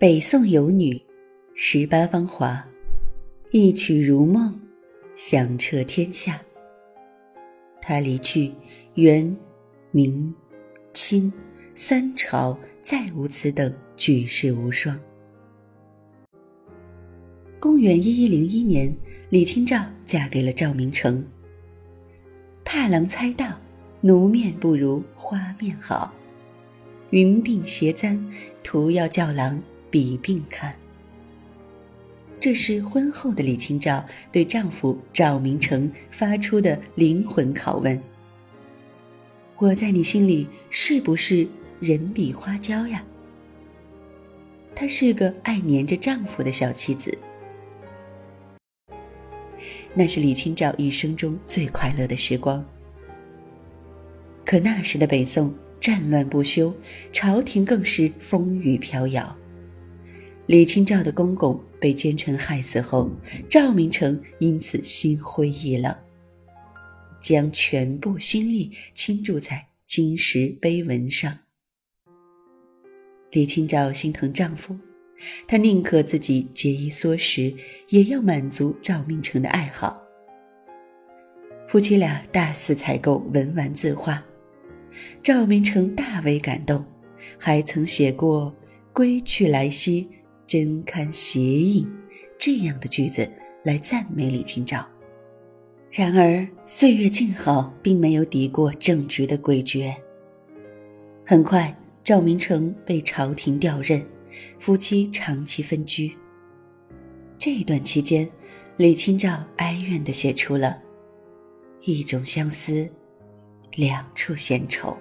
北宋有女，十八芳华，一曲如梦，响彻天下。她离去，元、明、清三朝再无此等举世无双。公元一一零一年，李清照嫁给了赵明诚。怕郎猜到，奴面不如花面好。云鬓斜簪，徒要叫郎比并看。这是婚后的李清照对丈夫赵明诚发出的灵魂拷问：“我在你心里是不是人比花娇呀？”她是个爱黏着丈夫的小妻子。那是李清照一生中最快乐的时光。可那时的北宋战乱不休，朝廷更是风雨飘摇。李清照的公公被奸臣害死后，赵明诚因此心灰意冷，将全部心力倾注在金石碑文上。李清照心疼丈夫。她宁可自己节衣缩食，也要满足赵明诚的爱好。夫妻俩大肆采购文玩字画，赵明诚大为感动，还曾写过“归去来兮，真堪邪影”这样的句子来赞美李清照。然而岁月静好，并没有抵过政局的诡谲。很快，赵明诚被朝廷调任。夫妻长期分居。这段期间，李清照哀怨地写出了“一种相思，两处闲愁”。